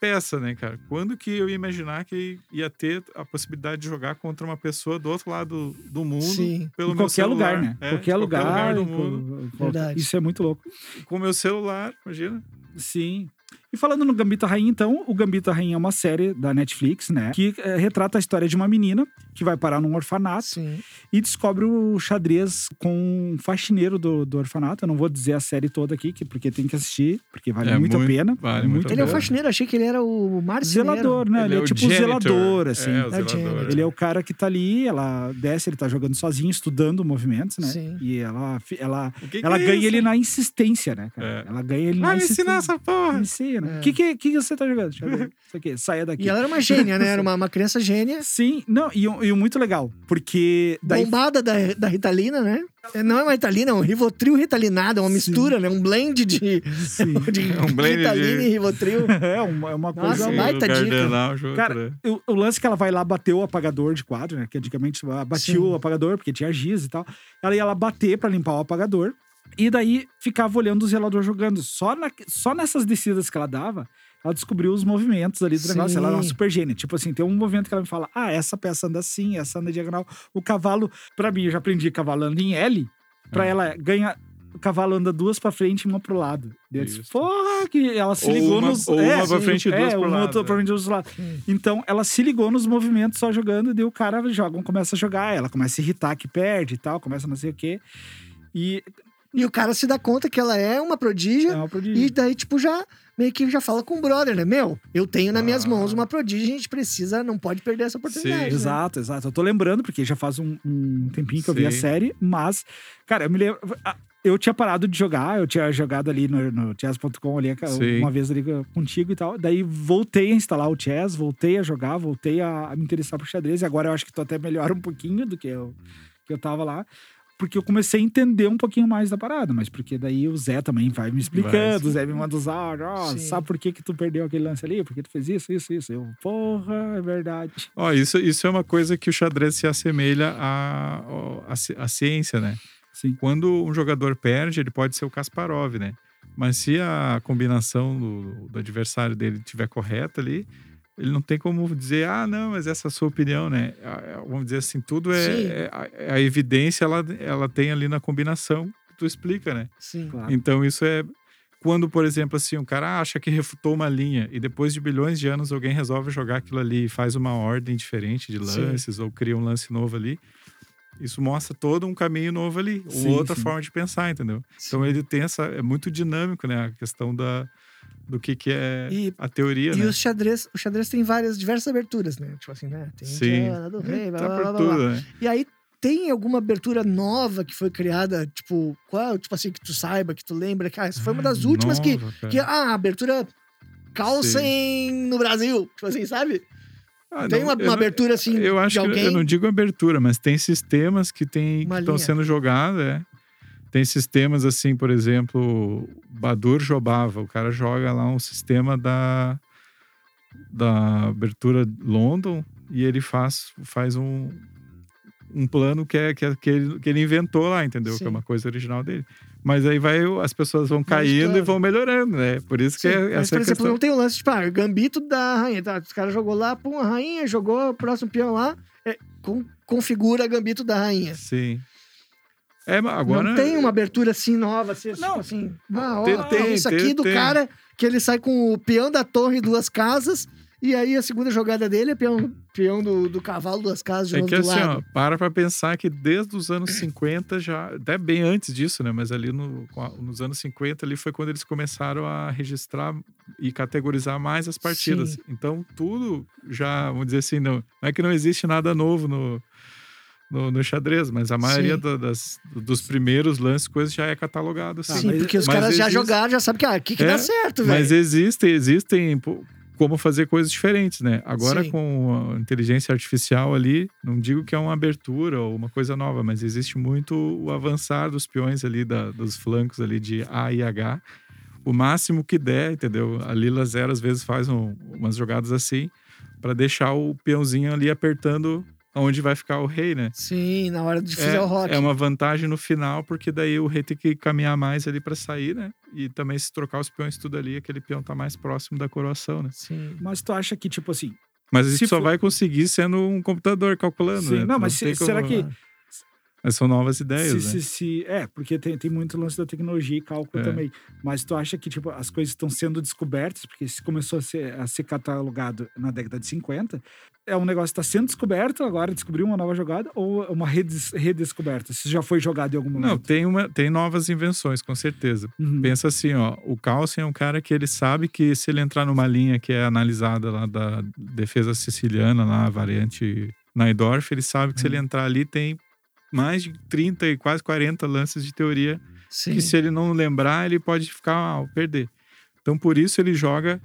peça, né, cara? Quando que eu ia imaginar que ia ter a possibilidade de jogar contra uma pessoa do outro lado do mundo Sim. pelo em meu qualquer celular? lugar, né? É, qualquer, de lugar, do mundo. com- Verdade. Isso é muito louco. Com o meu celular, imagina. Sim. E falando no Gambito Rainha, então, o Gambito Rainha é uma série da Netflix, né? Que eh, retrata a história de uma menina que vai parar num orfanato Sim. e descobre o xadrez com um faxineiro do, do orfanato. Eu não vou dizer a série toda aqui, que- porque tem que assistir, porque vale É muito, a muito- pena. vale muito a Ele é o pena. faxineiro, achei que ele era o marceneiro. Zelador, né? Ele, é, o tipo o janitor. zelador, assim. É, o É o zelador. janitor. Ele é o cara que tá ali, ela desce, ele tá jogando sozinho, estudando movimentos, né? Sim. E ela, ela, O que que ela é ganha isso? ele na insistência, né, cara? É. Ela ganha ele na Vai me insistência. ensinar essa porra! Ensina. O É. que, que, que você tá jogando? Deixa eu ver. Isso aqui, saia daqui. E ela era uma gênia, né? Era uma, uma criança gênia. Sim, não, e, o- e muito legal, porque daí Bombada da, da Ritalina, né? É, Não é uma Ritalina, é um Rivotril Ritalinado, é uma Sim. mistura, né? Um blend de, Sim. [laughs] de É um blend Ritalina de- e Rivotril. [laughs] é uma, é uma Nossa, coisa. Sim, baita o dica. junto, Cara, né? o, o lance que ela vai lá bater o apagador de quadro, né? Que antigamente batia Sim. o apagador, porque tinha giz e tal. Ela ia lá bater pra limpar o apagador. E daí ficava olhando o zelador jogando. Só, na, só nessas descidas que ela dava, ela descobriu os movimentos ali do Sim. negócio. Ela era uma super gênia. Tipo assim, tem um movimento que ela me fala: ah, essa peça anda assim, essa anda diagonal. O cavalo, pra mim, eu já aprendi cavalo anda em L. Pra É. ela ganha. O cavalo anda duas pra frente e uma pro lado. Eu disse. Porra, que ela se Ou ligou uma- nos. ou é, uma pra frente e duas é, pro lado, outra é. pra frente e duas pro lado. Hum. Então, ela se ligou nos movimentos só jogando, e daí o cara joga, começa a jogar, ela começa a irritar que perde e tal, começa a não sei o quê. E E o cara se dá conta que ela é uma prodígia. é uma prodígio. E daí, tipo, já meio que já fala com o brother, né? Meu, eu tenho nas minhas Ah. mãos uma prodígia, a gente precisa, não pode perder essa oportunidade. né? Exato, exato. Eu tô lembrando, porque já faz um, um tempinho que eu vi a Sim. série, mas, cara, eu me lembro. Eu tinha parado de jogar, eu tinha jogado ali no, no chess.com ali Sim. uma vez ali contigo e tal. Daí voltei a instalar o chess, voltei a jogar, voltei a, a me interessar por xadrez. E agora eu acho que tô até melhor um pouquinho do que eu, que eu tava lá. Porque eu comecei a entender um pouquinho mais da parada, mas porque daí o Zé também vai me explicando, o Zé me manda os áudios, ó, sabe por que que tu perdeu aquele lance ali? Por que tu fez isso, isso, isso? Eu, porra, é verdade. Ó, isso, isso é uma coisa que o xadrez se assemelha à, à, ci- à ciência, né? Sim. Quando um jogador perde, ele pode ser o Kasparov, né? Mas se a combinação do, do adversário dele estiver correta ali, ele não tem como dizer, ah, não, mas essa é a sua opinião, né? É, Vamos dizer assim, tudo é, Sim. é- a, a evidência, ela, ela tem ali na combinação que tu explica, né? Sim. Claro. Então isso é quando, por exemplo, assim, um cara acha que refutou uma linha e depois de bilhões de anos alguém resolve jogar aquilo ali e faz uma ordem diferente de Sim. lances ou cria um lance novo ali. Isso mostra todo um caminho novo ali, Sim, outra sim. forma de pensar, entendeu? Então ele tem essa é muito dinâmico, né, a questão da do que que é E- a teoria, E né? o xadrez, o xadrez tem várias, diversas aberturas, né? Tipo assim, né? Tem Sim. Do Rei, blá, tá blá, blá, blá, blá. tudo, né? E aí, tem alguma abertura nova que foi criada, tipo, qual, tipo assim, que tu saiba, que tu lembra? Que, ah, essa foi uma das últimas que, Nova, cara. que. Ah, abertura Calcem no Brasil. Tipo assim, sabe? Ah, tem não, uma, uma abertura assim Eu acho de que alguém. eu não digo abertura, mas tem sistemas que que estão sendo jogados, é. Tem sistemas assim, por exemplo, Badur Jobava, o cara joga lá um sistema da da abertura London e ele faz faz um um plano que é que, é, que, ele, que ele inventou lá, entendeu? Que Sim. é uma coisa original dele. Mas aí vai as pessoas vão caindo claro. e vão melhorando, né? Por isso que Sim, é, mas, por exemplo, questão. não tem o lance, tipo, ah, gambito da rainha. Tá? Os caras jogou lá, pum, a rainha, jogou o próximo peão lá, é, com- configura gambito da rainha. Sim. É, mas agora não tem uma abertura assim nova, assim, tipo Não. assim. Ah, ó, Tem- tem, tem, isso tem, aqui do tem. cara que ele sai com o peão da torre duas casas. E aí a segunda jogada dele é peão, peão do, do cavalo duas casas de É novo que do assim, lado. ó, para pra pensar que desde os anos 50 já, até bem antes disso, né? Mas ali no- nos anos 50 ali foi quando eles começaram a registrar e categorizar mais as partidas. Sim. Então tudo já, vamos dizer assim, não, não é que não existe nada novo no, no, no xadrez, mas a maioria da- das, dos primeiros lances, coisas já é catalogado assim. Sim, mas- porque os caras já existe- jogaram, já sabem que, ah, aqui que É, dá certo, velho. Mas existem, existem como fazer coisas diferentes, né? Agora Sim. com a inteligência artificial ali, não digo que é uma abertura ou uma coisa nova, mas existe muito o avançar dos peões ali, da- dos flancos ali de A e H. O máximo que der, entendeu? A Lila Zero às vezes faz um- umas jogadas assim para deixar o peãozinho ali apertando onde vai ficar o rei, né? Sim, na hora de fazer o rock. É uma vantagem no final, porque daí o rei tem que caminhar mais ali pra sair, né? E também se trocar os peões tudo ali, aquele peão tá mais próximo da coroação, né? Sim. Mas tu acha que, tipo assim. Mas a gente só for- vai conseguir sendo um computador calculando, Sim, né? não, mas tem se- será como- que- Mas são novas ideias, se, né? se, se- é, porque tem, tem muito lance da tecnologia e cálculo É. também. Mas tu acha que, tipo, as coisas estão sendo descobertas, porque se começou a ser, a ser catalogado na década de 50, é um negócio que está sendo descoberto, agora descobriu uma nova jogada, ou é uma redes, redescoberta? Se já foi jogado em algum Não, momento? tem, uma, tem novas invenções, com certeza. Uhum. Pensa assim, ó, o Carlsen é um cara que ele sabe que se ele entrar numa linha que é analisada lá da defesa siciliana, lá, a variante Naidorf, ele sabe que se ele Uhum. entrar ali tem mais de 30 e quase 40 lances de teoria Sim. que se ele não lembrar, ele pode ficar, ah, perder. Então, por isso ele joga...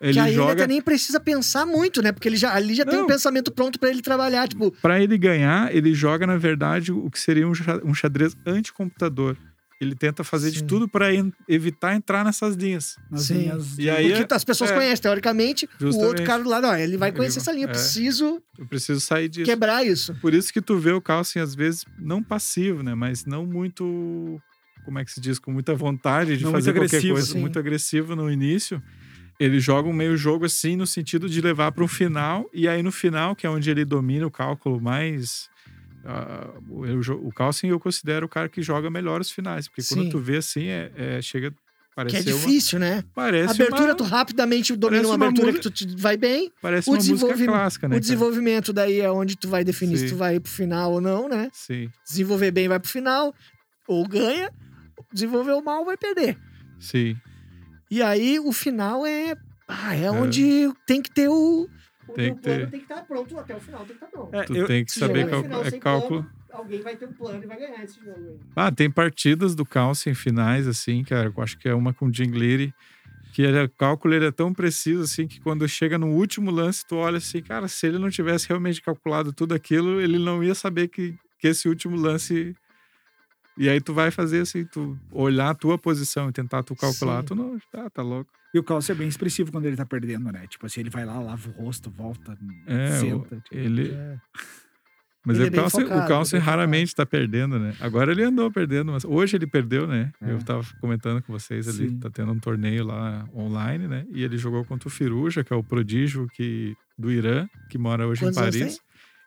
Ele que aí ele joga até nem precisa pensar muito, né? Porque ele já, ali já tem um Não. pensamento pronto pra ele trabalhar. Tipo, Para ele ganhar, ele joga, na verdade, o que seria um xadrez anticomputador. Ele tenta fazer de Sim. tudo para evitar entrar nessas linhas. Sim. linhas de- E aí porque é- as pessoas é. conhecem, teoricamente, o outro cara do lado, ó, ele vai Ele conhecer vai- essa linha. Eu é. preciso Eu preciso sair disso. quebrar isso. Por isso que tu vê o Carlsen, às vezes, não passivo, né? Mas não muito. Como é que se diz? Com muita vontade de Não fazer qualquer coisa. sim. Muito agressivo no início. Ele joga um meio jogo assim, no sentido de levar para um final. E aí, no final, que é onde ele domina o cálculo mais. Ah, o, o Carlsen eu considero o cara que joga melhor os finais. Porque Sim. quando tu vê assim, é, é- chega. Que Parece é ser uma- difícil, né? Parece abertura, uma, tu rapidamente domina uma uma abertura música- que tu vai bem. parece o uma música clássica, né? o desenvolvimento daí é onde tu vai definir se Sim. tu vai pro final ou não, né? Sim, Desenvolver bem vai pro final, ou ganha. Desenvolver mal vai perder. sim. E aí o final é. Ah, é onde tem que ter o. O Tem que plano ter. tem que estar pronto até o final, tem que estar pronto. É, Tu eu- tem que saber final é cálculo. plano, alguém vai ter um plano e vai ganhar esse jogo aí. Ah, tem partidas do Carlsen finais, assim, cara. Eu acho que é uma com o Jim Leary, que ele, o cálculo ele é tão preciso, assim, que quando chega no último lance, tu olha assim, cara, se ele não tivesse realmente calculado tudo aquilo, ele não ia saber que, que esse último lance. E aí tu vai fazer assim, tu olhar a tua posição e tentar tu calcular, Sim. tu não. Ah, tá louco. E o Carlsen é bem expressivo quando ele tá perdendo, né? Tipo assim, ele vai lá, lava o rosto, volta, É, senta. tipo, ele. É. Mas Ele é é Carlsen, focado, o focado. raramente tá perdendo, né? Agora ele andou perdendo, mas hoje ele perdeu, né? É. Eu tava comentando com vocês ali, Sim. tá tendo um torneio lá online, né? E ele jogou contra o Firuja, que é o prodígio que, do Irã, que mora hoje Quantos em Paris.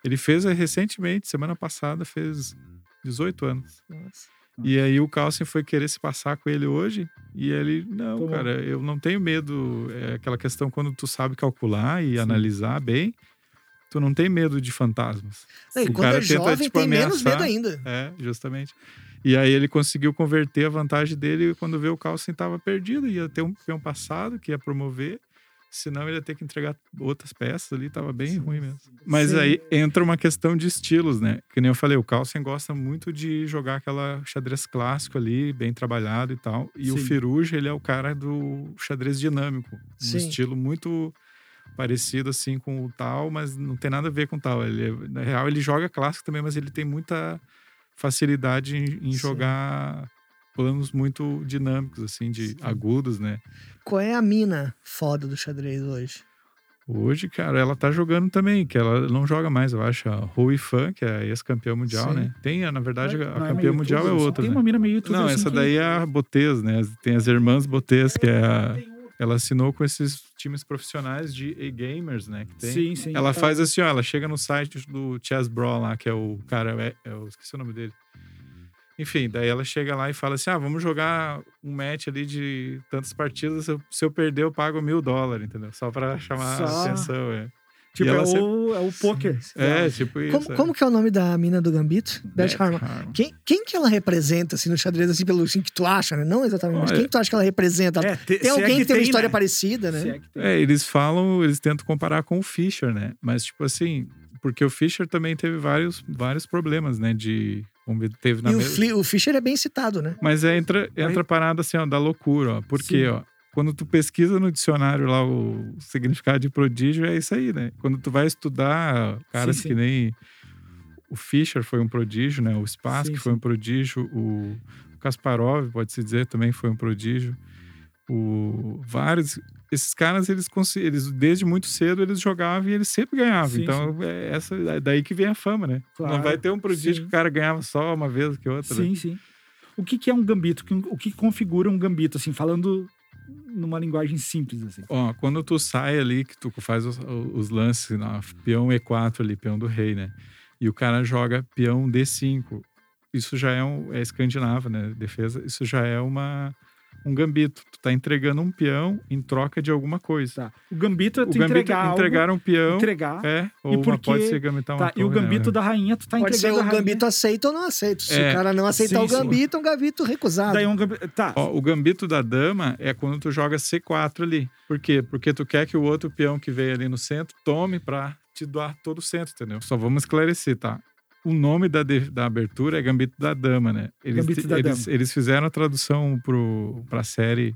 Ele fez eh, recentemente, semana passada, fez 18 anos. Nossa. E aí o Carlsen foi querer se passar com ele hoje, e ele, não, Tomou. cara, eu não tenho medo. É aquela questão quando tu sabe calcular e Sim. analisar bem, tu não tem medo de fantasmas. Não, e O quando cara é tenta, jovem, tipo, tem menos ameaçar. medo ainda. É, justamente. E aí ele conseguiu converter a vantagem dele quando vê o Carlsen estava perdido, ia ter um peão passado que ia promover, senão ele ia ter que entregar outras peças ali, tava bem ruim mesmo. Mas Sim. aí entra uma questão de estilos, né? Que nem eu falei, o Carlsen gosta muito de jogar aquela xadrez clássico ali, bem trabalhado e tal. E o Sim. Firuja, ele é o cara do xadrez dinâmico, um Sim. estilo muito parecido assim com o tal, mas não tem nada a ver com o tal. Ele, na real, ele joga clássico também, mas ele tem muita facilidade em, em Sim. jogar planos muito dinâmicos, assim, de Sim. agudos, né? Qual é a mina foda do xadrez hoje? Hoje, cara, ela tá jogando também, que ela não joga mais, eu acho. A Rui Fan, que é a ex-campeã mundial, Sim. né? Tem, na verdade, Não é- a não é campeã meio mundial é youtuber, outra, Tem né? uma mina meio youtuber, Não, assim, essa que- daí é a Botez, né? Tem as irmãs Botez, que é a... Ela assinou com esses times profissionais de e-gamers, né? Que tem. Sim, sim. Ela É. faz assim, ó, ela chega no site do Chess Brawl lá, que é o cara, é, é, eu esqueci o nome dele. Enfim, daí ela chega lá e fala assim: ah, vamos jogar um match ali de tantas partidas. Se eu, perder, eu pago mil dólares, entendeu? Só pra chamar Só. a atenção, é. Tipo, é ela o, é o poker. É, tipo isso. Como, como que é o nome da mina do Gambito? Beth Harmon. Quem, quem que ela representa, assim, no xadrez, assim, pelo assim, que tu acha, né? Não exatamente, mas Olha- quem que tu acha que ela representa? É, te- tem é alguém que, tem uma história né? parecida, né? é que tem. É, eles falam, eles tentam comparar com o Fischer, né? Mas, tipo assim, porque o Fischer também teve vários, vários problemas, né? De. Ver, teve na E o, mesma- o Fischer é bem citado, né? Mas é, entra, entra a parada assim, ó, da loucura, ó. Porque, Sim. ó, quando tu pesquisa no dicionário lá o significado de prodígio, é isso aí, né? Quando tu vai estudar caras Sim, sim. que nem o Fischer foi um prodígio, né? O Spassky Sim, foi um prodígio, o Kasparov, pode-se dizer, também foi um prodígio. O, vários esses caras, eles, eles desde muito cedo, eles jogavam e eles sempre ganhavam. Sim, então, é essa, é daí que vem a fama, né? Claro, Não vai ter um prodígio sim. que o cara ganhava só uma vez que outra. né? Sim, sim. O que, que é um gambito? O que configura um gambito, assim, falando numa linguagem simples, assim? Ó, quando tu sai ali, que tu faz os, os lances, na peão E4 ali, peão do rei, né? E o cara joga peão D5. Isso já é um. É escandinavo, né? Defesa. Isso já é uma. Um gambito. Tu tá entregando um peão em troca de alguma coisa. Tá. O gambito é O tu gambito entregar algo, entregar um peão. entregar. É, ou uma, porque- pode ser gamitar uma Tá, e o torre, né? gambito da rainha, tu tá Pode ser entregando o a rainha. gambito aceito ou não aceito. Se É, o cara não aceitar sim, o gambito, é um gambito recusado. Daí um gambito. Tá. Ó, o gambito da dama é quando tu joga C4 ali. Por quê? Porque tu quer que o outro peão que veio ali no centro tome pra te doar todo o centro, entendeu? Só vamos esclarecer, tá? O nome da, de- da abertura é Gambito da Dama, né? Eles, Gambito da eles, eles fizeram a tradução pro, pra série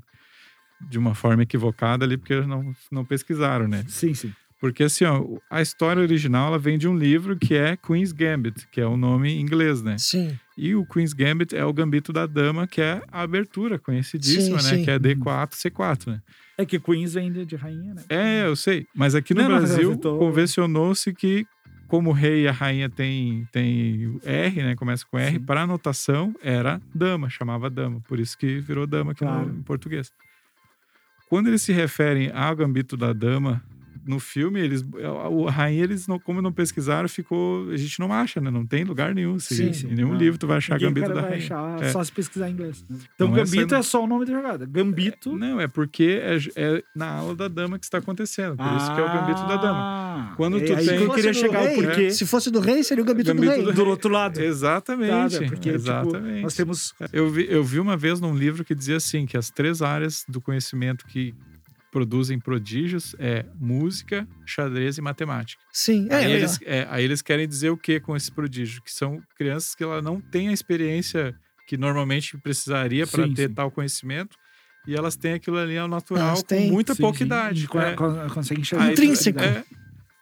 de uma forma equivocada ali, porque não, não pesquisaram, né? Sim, sim. Porque assim, ó, a história original ela vem de um livro que é Queen's Gambit, que é o nome em inglês, né? Sim. E o Queen's Gambit é o gambito da dama, que é a abertura conhecidíssima, Sim, né? sim. Que é D4, C4, né? É que Queens vem de, de rainha, né? É, eu sei. Mas aqui no Não, Brasil, convencionou-se que, como o rei e a rainha tem, tem R, né? Começa com R, para anotação era dama, chamava dama. Por isso que virou dama aqui no- Claro. em português. Quando eles se referem ao gambito da dama, no filme, eles, a, a rainha, eles não, como não pesquisaram, ficou. A gente não acha, né? Não tem lugar nenhum. assim, Sim, sim. Em nenhum Ah. livro tu vai achar Ninguém gambito da vai rainha. achar É. só se pesquisar em inglês. né? Então, Não é gambito só- é só o nome da jogada. Gambito. Não, é porque é, é na aula da dama que está acontecendo. Por isso que é o gambito da dama. Ah, Quando é tu aí tem- que eu queria Se fosse do chegar o rei, porquê. Se fosse do rei, seria o gambito, Gambito do rei. do Do outro lado. Exatamente. Tá, porque, tipo, exatamente. nós temos. eu, vi, eu vi uma vez num livro que dizia assim: que as três áreas do conhecimento que produzem prodígios é música, xadrez e matemática. Sim, é, aí, é, eles, é, aí eles querem dizer o que com esse prodígio? Que são crianças que ela não têm a experiência que normalmente precisaria para ter sim. tal conhecimento. E elas têm aquilo ali ao natural Elas com têm. muita Sim, pouca sim, idade. É. con- Consegue enxergar. Intrínseco. é,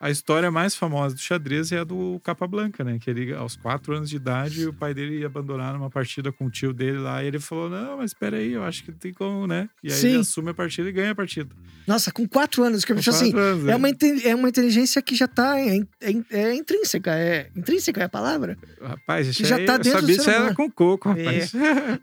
a história mais famosa do xadrez é a do Capa Blanca, né? Que ele, aos quatro anos de idade, o pai dele ia abandonar numa partida com o tio dele lá. E ele falou: Não, mas espera aí, eu acho que tem como, né? E aí Sim. ele assume a partida e ganha a partida. Nossa, com quatro anos, que eu acho assim, anos, é né? uma, é uma inteligência que já tá. É, é- é intrínseca. É intrínseca é a palavra? Rapaz, isso Que já aí, tá eu dentro do sabia ser isso era com coco, rapaz.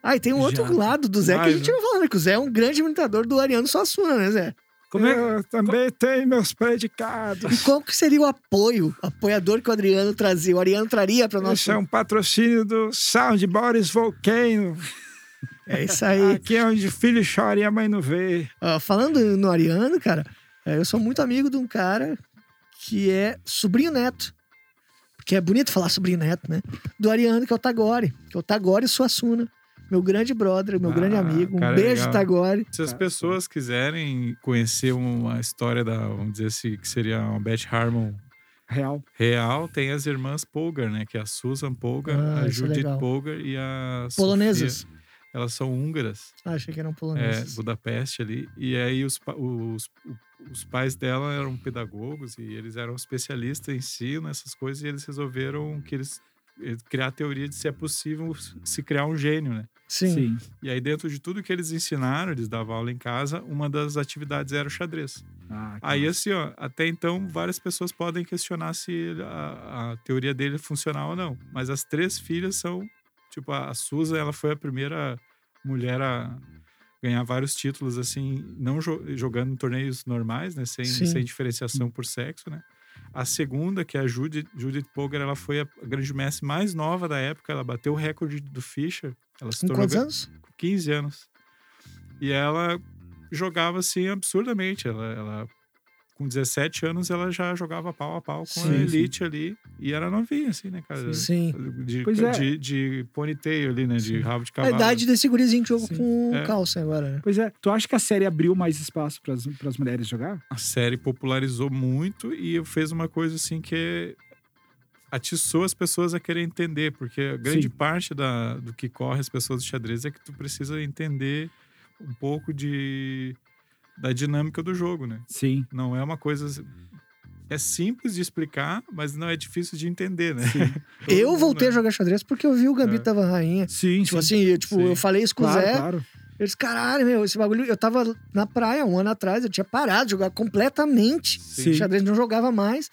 Ah, e tem um outro Já. lado do Zé que a gente né? não fala, né? Que o Zé é um grande imitador do Ariano Suassuna, né, Zé? Como é, Eu também tenho meus predicados. E qual que seria o apoio, apoiador que o Adriano trazia? O Ariano traria para nosso. Esse é um patrocínio do Sound Boris Volcano. É isso aí. Aqui é onde o filho chora e a mãe não vê. Falando no Ariano, cara, é, eu sou muito amigo de um cara que é sobrinho neto. Que é bonito falar sobrinho neto, né? Do Ariano, que é o Tagore. Que é o Tagore Suassuna. Meu grande brother, meu Ah, grande amigo. Um cara, beijo, legal. Tagore. Se as pessoas quiserem conhecer uma história da, vamos dizer assim, que seria uma Beth Harmon real. real, tem as irmãs Polgar, né? Que é a Susan Polgar, Ah, a é Judith legal. Polgar e a Polonesas. Sofia. Elas são húngaras. Ah, achei que eram É, poloneses. Budapeste ali. E aí os, os, os pais dela eram pedagogos e eles eram especialistas em si nessas coisas e eles resolveram que eles eles criar a teoria de se é possível se criar um gênio, né? Sim. E aí dentro de tudo que eles ensinaram, eles davam aula em casa, uma das atividades era o xadrez. Ah, Aí massa. assim, ó, até então várias pessoas podem questionar se a, a teoria dele é funcional ou não, mas as três filhas são, tipo, a, a Susan, ela foi a primeira mulher a ganhar vários títulos assim, não jo- jogando em torneios normais, né, sem, Sim. sem diferenciação por sexo, né? A segunda, que é a Judith, Judith Polgar, ela foi a grande mestre mais nova da época, ela bateu o recorde do Fischer. Ela se Com tornou quantos anos? com 15 anos. E ela jogava assim absurdamente. Ela, ela com 17 anos, ela já jogava pau a pau com Sim, a elite ali. E era novinha, assim, né, cara? Sim. De, Pois é. de, de ponytail ali, né? De rabo de A cavalo. idade desse gurizinho que joga Sim. com É. calça agora, né? Pois é, tu acha que a série abriu mais espaço para as mulheres jogar? A série popularizou muito e fez uma coisa assim que atiçou as pessoas a querer entender, porque a grande Sim. parte da, do que corre as pessoas de xadrez é que tu precisa entender um pouco de da dinâmica do jogo, né? Sim. Não é uma coisa. É simples de explicar, mas não é difícil de entender, né? [laughs] Eu voltei a né? jogar xadrez porque eu vi o Gambito É. da Rainha. Sim, Tipo sim. assim, eu, tipo, Sim. eu falei isso com o claro, Zé. claro. Eu disse, caralho, meu, esse bagulho. Eu tava na praia um ano atrás, eu tinha parado de jogar completamente. Sim. Xadrez não jogava mais.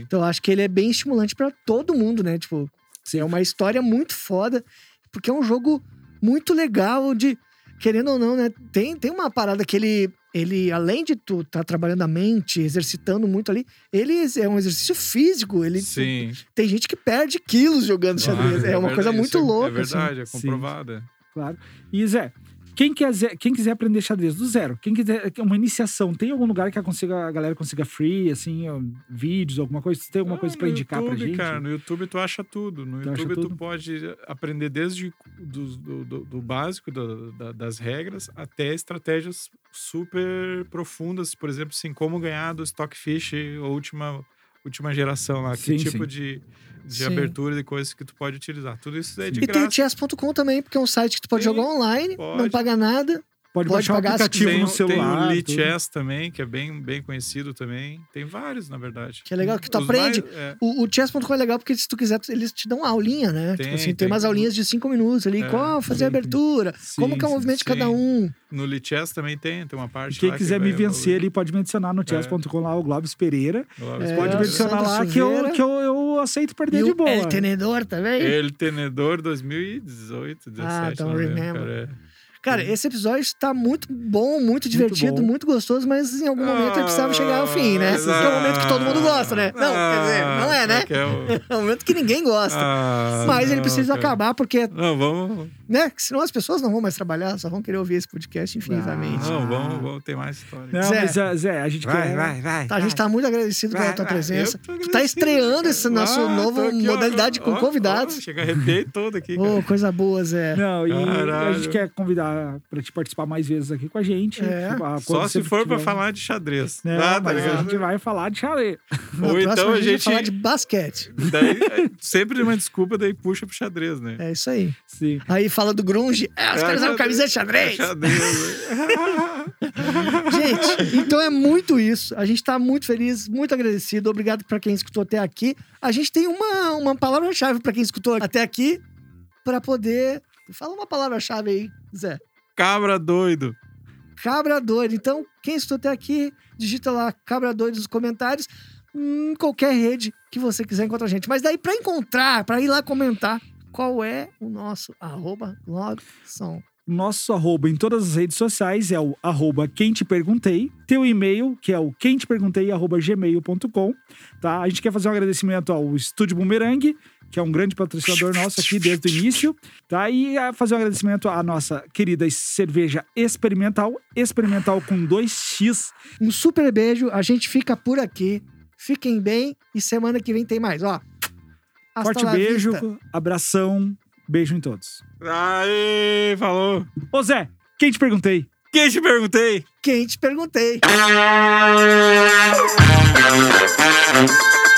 Então eu acho que ele é bem estimulante pra todo mundo, né? Tipo, é uma história muito foda, porque é um jogo muito legal de. Querendo ou não, né? Tem, tem uma parada que ele, ele, além de tu tá trabalhando a mente, exercitando muito ali, ele é um exercício físico. Ele, Sim. Tem gente que perde quilos jogando xadrez. Claro, é uma coisa verdade, muito isso é- louca. É verdade, é Sim. comprovada. Claro. E Zé, quem quiser, quem quiser aprender xadrez do zero, quem quiser uma iniciação, tem algum lugar que a, consiga, a galera consiga free, assim, vídeos, alguma coisa? Tem alguma Ah, coisa no indicar YouTube, pra gente? Cara, no YouTube tu acha tudo. No Tu YouTube tudo? tu pode aprender desde do, do, do- do básico da- das regras até estratégias super profundas, por exemplo, assim, como ganhar do Stockfish, a última, última geração lá, Sim, que tipo sim. de, de Sim. abertura de coisas que tu pode utilizar. Tudo isso é de E tem o graça. chess.com também, porque é um site que tu pode Sim, jogar online, não pode. paga nada. Pode, Pode baixar o aplicativo Tem, no o- celular. tem o tudo. Lichess também, que é bem, bem conhecido também. Tem vários, na verdade. Que é legal, que tu Os aprende. mais- é. O, o chess.com é legal porque se tu quiser, eles te dão uma aulinha, né? Tem, tipo assim, tem, tem. umas aulinhas de cinco minutos ali. É, qual fazer sim, a abertura, como Sim, que é o sim, movimento de cada sim. um. No Lichess também tem, tem uma parte E quem lá quiser que me vai vencer ali, pode me adicionar no chess.com lá, o Globes Pereira. Logo, É, Pode me adicionar lá que, eu, que eu, eu aceito perder E de boa. El Tenedor também. El Tenedor 2018, 17. Ah, então remember. cara. É. Cara, esse episódio está muito bom, muito divertido, bom. muito, gostoso, mas em algum momento ele precisava chegar ao fim, né? Esse é o momento que todo mundo gosta, né? Não, quer dizer, não é, né? Ah, [laughs] é o- É momento que ninguém gosta. Ah, mas ele não, precisa cara. acabar, porque, Não, vamos. né? Senão as pessoas não vão mais trabalhar, só vão querer ouvir esse podcast infinitamente. Não, vamos, vamos ter mais história. Não, Zé. mas Zé, a gente quer... vai. Tá, a gente tá muito agradecido pela Vai, tua vai. presença. Tu tá estreando cara. esse nosso Ah, novo aqui, ó, modalidade com ó, convidados. ó, Chega, arrepiei todo aqui. Ô, cara. coisa boa, Zé. Não, e a Caralho. gente quer convidar pra te participar mais vezes aqui com a gente. É. Tipo, ah, Só se for pra tiver- falar de xadrez. Não, Ah, tá mas a gente vai falar de xadrez. [laughs] Ou então a vai gente. falar de basquete. Daí, é, sempre uma desculpa, daí puxa pro xadrez, né? É isso aí. Sim. Aí fala do grunge. É, os caras usam camisa de xadrez. Xadrez. né? [laughs] Gente, então é muito isso. A gente tá muito feliz, muito agradecido. Obrigado pra quem escutou até aqui. A gente tem uma, uma palavra-chave pra quem escutou até aqui pra poder. Fala uma palavra-chave aí, Zé. Cabra doido. Cabra doido. Então, quem escutou até aqui, digita lá Cabra doido nos comentários. Em qualquer rede que você quiser encontrar a gente. Mas daí, pra encontrar, pra ir lá comentar, qual é o nosso arroba logson? Nosso arroba em todas as redes sociais é o arroba quem te perguntei. Teu e-mail, que é o quem te perguntei, arroba gmail.com. Tá? A gente quer fazer um agradecimento ao Estúdio Bumerangue, que é um grande patrocinador nosso aqui desde o início. Tá? E a fazer um agradecimento à nossa querida cerveja experimental, experimental com 2x. Um super beijo. A gente fica por aqui. Fiquem bem e semana que vem tem mais. Ó. Hasta Forte beijo, vista. abração, beijo em todos. Aê, falou. Ô Zé, quem te perguntei? Quem te perguntei? Quem te perguntei? Ah! [laughs]